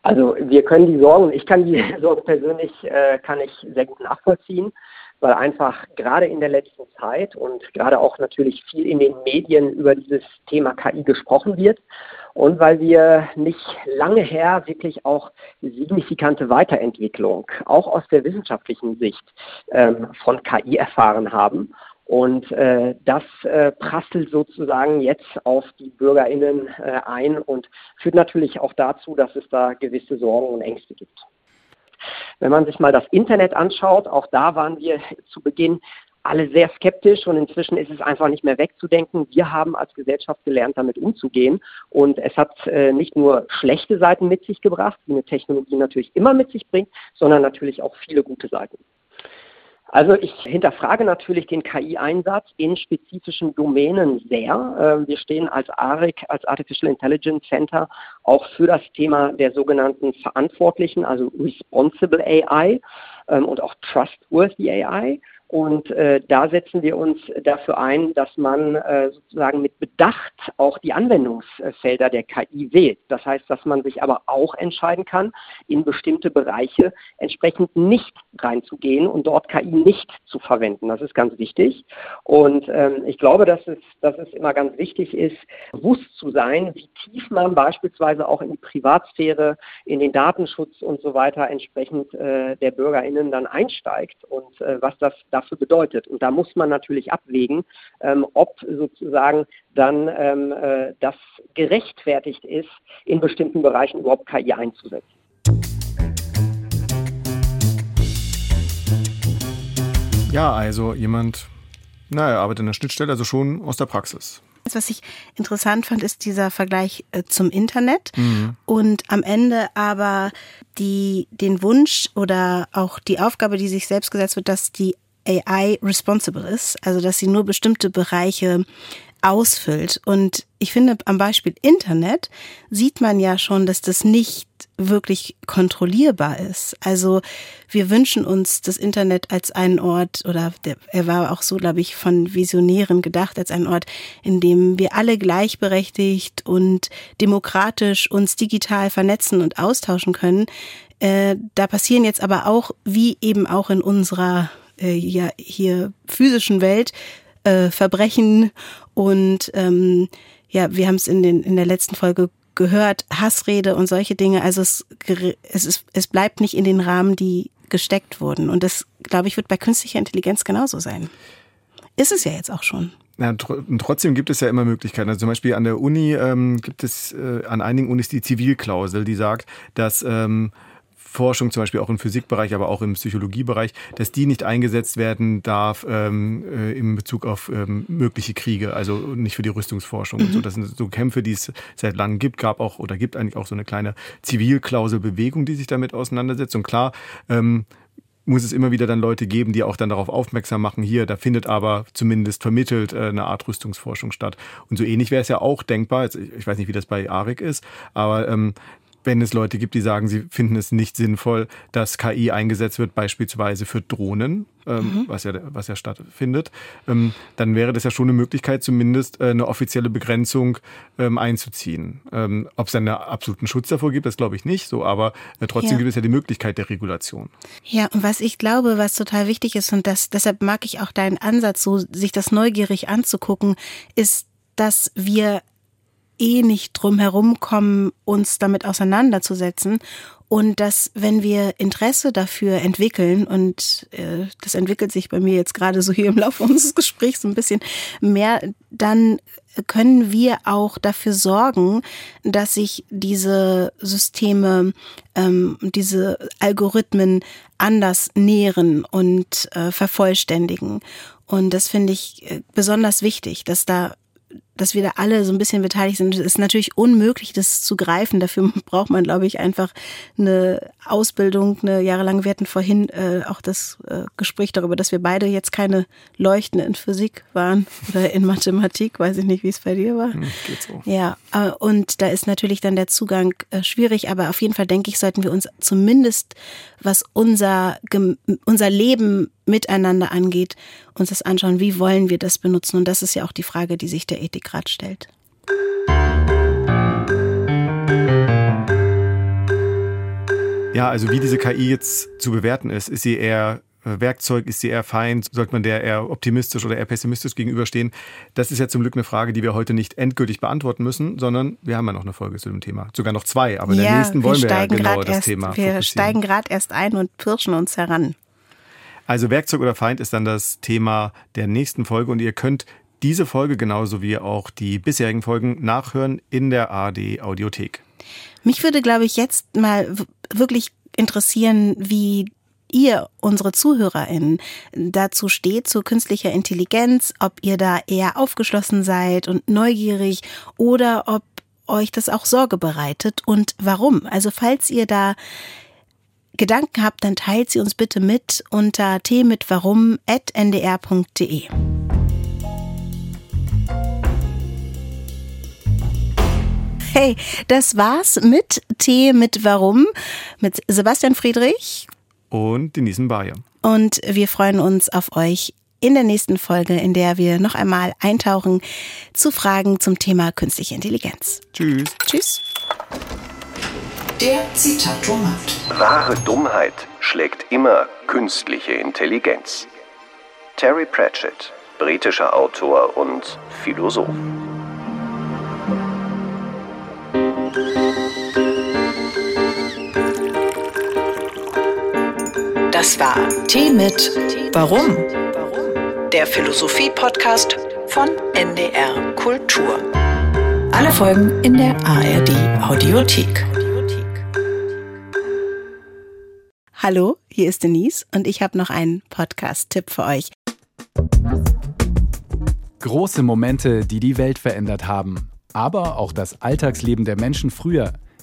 Also wir können die Sorgen, ich kann die Sorgen persönlich, äh, kann ich sehr gut nachvollziehen. Weil einfach gerade in der letzten Zeit und gerade auch natürlich viel in den Medien über dieses Thema KI gesprochen wird und weil wir nicht lange her wirklich auch signifikante Weiterentwicklung, auch aus der wissenschaftlichen Sicht ähm, von KI erfahren haben. Und äh, das äh, prasselt sozusagen jetzt auf die BürgerInnen äh, ein und führt natürlich auch dazu, dass es da gewisse Sorgen und Ängste gibt. Wenn man sich mal das Internet anschaut, auch da waren wir zu Beginn alle sehr skeptisch und inzwischen ist es einfach nicht mehr wegzudenken. Wir haben als Gesellschaft gelernt, damit umzugehen und es hat äh, nicht nur schlechte Seiten mit sich gebracht, die eine Technologie natürlich immer mit sich bringt, sondern natürlich auch viele gute Seiten. Also ich hinterfrage natürlich den KI-Einsatz in spezifischen Domänen sehr. Ähm, wir stehen als ARIC, als Artificial Intelligence Center, auch für das Thema der sogenannten Verantwortlichen, also Responsible AI ähm, und auch Trustworthy AI. Und äh, da setzen wir uns dafür ein, dass man äh, sozusagen mit Bedacht auch die Anwendungsfelder der KI wählt. Das heißt, dass man sich aber auch entscheiden kann, in bestimmte Bereiche entsprechend nicht reinzugehen und dort KI nicht zu verwenden. Das ist ganz wichtig. Und ähm, ich glaube, dass es, dass es immer ganz wichtig ist, bewusst zu sein, wie tief man beispielsweise auch in die Privatsphäre, in den Datenschutz und so weiter entsprechend äh, der BürgerInnen dann einsteigt und äh, was das da dafür bedeutet. Und da muss man natürlich abwägen, ähm, ob sozusagen dann ähm, äh, das gerechtfertigt ist, in bestimmten Bereichen überhaupt KI einzusetzen. Ja, also jemand, naja, arbeitet in der Schnittstelle, also schon aus der Praxis. Was ich interessant fand, ist dieser Vergleich äh, zum Internet mhm. und am Ende aber die, den Wunsch oder auch die Aufgabe, die sich selbst gesetzt wird, dass die AI responsible ist, also dass sie nur bestimmte Bereiche ausfüllt. Und ich finde, am Beispiel Internet sieht man ja schon, dass das nicht wirklich kontrollierbar ist. Also wir wünschen uns das Internet als einen Ort, oder der, er war auch so, glaube ich, von Visionären gedacht, als einen Ort, in dem wir alle gleichberechtigt und demokratisch uns digital vernetzen und austauschen können. Äh, da passieren jetzt aber auch, wie eben auch in unserer äh, ja hier physischen Welt äh, Verbrechen und ähm, ja, wir haben es in, in der letzten Folge gehört, Hassrede und solche Dinge. Also es, es, ist, es bleibt nicht in den Rahmen, die gesteckt wurden. Und das, glaube ich, wird bei künstlicher Intelligenz genauso sein. Ist es ja jetzt auch schon. Ja, trotzdem gibt es ja immer Möglichkeiten. Also zum Beispiel an der Uni ähm, gibt es äh, an einigen Unis die Zivilklausel, die sagt, dass ähm, Forschung, zum Beispiel auch im Physikbereich, aber auch im Psychologiebereich, dass die nicht eingesetzt werden darf ähm, äh, in Bezug auf ähm, mögliche Kriege, also nicht für die Rüstungsforschung mhm. und so. Das sind so Kämpfe, die es seit langem gibt, gab auch oder gibt eigentlich auch so eine kleine Zivilklauselbewegung, die sich damit auseinandersetzt. Und klar, ähm, muss es immer wieder dann Leute geben, die auch dann darauf aufmerksam machen, hier, da findet aber zumindest vermittelt äh, eine Art Rüstungsforschung statt. Und so ähnlich wäre es ja auch denkbar, ich weiß nicht, wie das bei ARIC ist, aber ähm, wenn es Leute gibt, die sagen, sie finden es nicht sinnvoll, dass KI eingesetzt wird, beispielsweise für Drohnen, ähm, mhm. was, ja, was ja stattfindet, ähm, dann wäre das ja schon eine Möglichkeit, zumindest äh, eine offizielle Begrenzung ähm, einzuziehen. Ähm, Ob es einen absoluten Schutz davor gibt, das glaube ich nicht so, aber äh, trotzdem ja. gibt es ja die Möglichkeit der Regulation. Ja, und was ich glaube, was total wichtig ist, und das, deshalb mag ich auch deinen Ansatz, so sich das neugierig anzugucken, ist, dass wir eh nicht drum herum kommen, uns damit auseinanderzusetzen. Und dass, wenn wir Interesse dafür entwickeln, und äh, das entwickelt sich bei mir jetzt gerade so hier im Laufe unseres Gesprächs ein bisschen mehr, dann können wir auch dafür sorgen, dass sich diese Systeme, ähm, diese Algorithmen anders nähren und äh, vervollständigen. Und das finde ich äh, besonders wichtig, dass da dass wir da alle so ein bisschen beteiligt sind. Es ist natürlich unmöglich, das zu greifen. Dafür braucht man, glaube ich, einfach eine Ausbildung, eine jahrelange. Wir hatten vorhin äh, auch das äh, Gespräch darüber, dass wir beide jetzt keine Leuchten in Physik waren oder in Mathematik. Weiß ich nicht, wie es bei dir war. Hm, geht so. Ja, äh, und da ist natürlich dann der Zugang äh, schwierig. Aber auf jeden Fall denke ich, sollten wir uns zumindest, was unser, unser Leben miteinander angeht, uns das anschauen, wie wollen wir das benutzen. Und das ist ja auch die Frage, die sich der Ethik gerade stellt. Ja, also wie diese KI jetzt zu bewerten ist, ist sie eher äh, Werkzeug? Ist sie eher Feind? Sollte man der eher optimistisch oder eher pessimistisch gegenüberstehen? Das ist ja zum Glück eine Frage, die wir heute nicht endgültig beantworten müssen, sondern wir haben ja noch eine Folge zu dem Thema. Sogar noch zwei, aber in ja, der nächsten wollen wir, wir ja genau das erst, Thema Wir steigen gerade erst ein und pirschen uns heran. Also Werkzeug oder Feind ist dann das Thema der nächsten Folge und ihr könnt diese Folge genauso wie auch die bisherigen Folgen nachhören in der ARD Audiothek. Mich würde, glaube ich, jetzt mal wirklich interessieren, wie ihr, unsere ZuhörerInnen, dazu steht, zu künstlicher Intelligenz, ob ihr da eher aufgeschlossen seid und neugierig oder ob euch das auch Sorge bereitet und warum. Also falls ihr da Gedanken habt, dann teilt sie uns bitte mit unter t-mit-warum.ndr.de. Hey, das war's mit Tee mit Warum mit Sebastian Friedrich und Denisen Bayer. Und wir freuen uns auf euch in der nächsten Folge, in der wir noch einmal eintauchen zu Fragen zum Thema künstliche Intelligenz. Tschüss. Tschüss. Der Zitatomat. Wahre Dummheit schlägt immer künstliche Intelligenz. Terry Pratchett, britischer Autor und Philosoph. Das war Tee mit Warum? Der Philosophie-Podcast von NDR Kultur. Alle Folgen in der ARD Audiothek. Hallo, hier ist Denise und ich habe noch einen Podcast-Tipp für euch. Große Momente, die die Welt verändert haben, aber auch das Alltagsleben der Menschen früher.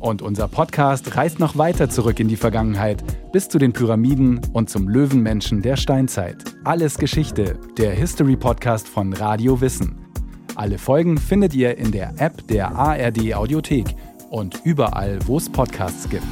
Und unser Podcast reist noch weiter zurück in die Vergangenheit, bis zu den Pyramiden und zum Löwenmenschen der Steinzeit. Alles Geschichte, der History Podcast von Radio Wissen. Alle Folgen findet ihr in der App der ARD Audiothek und überall, wo es Podcasts gibt.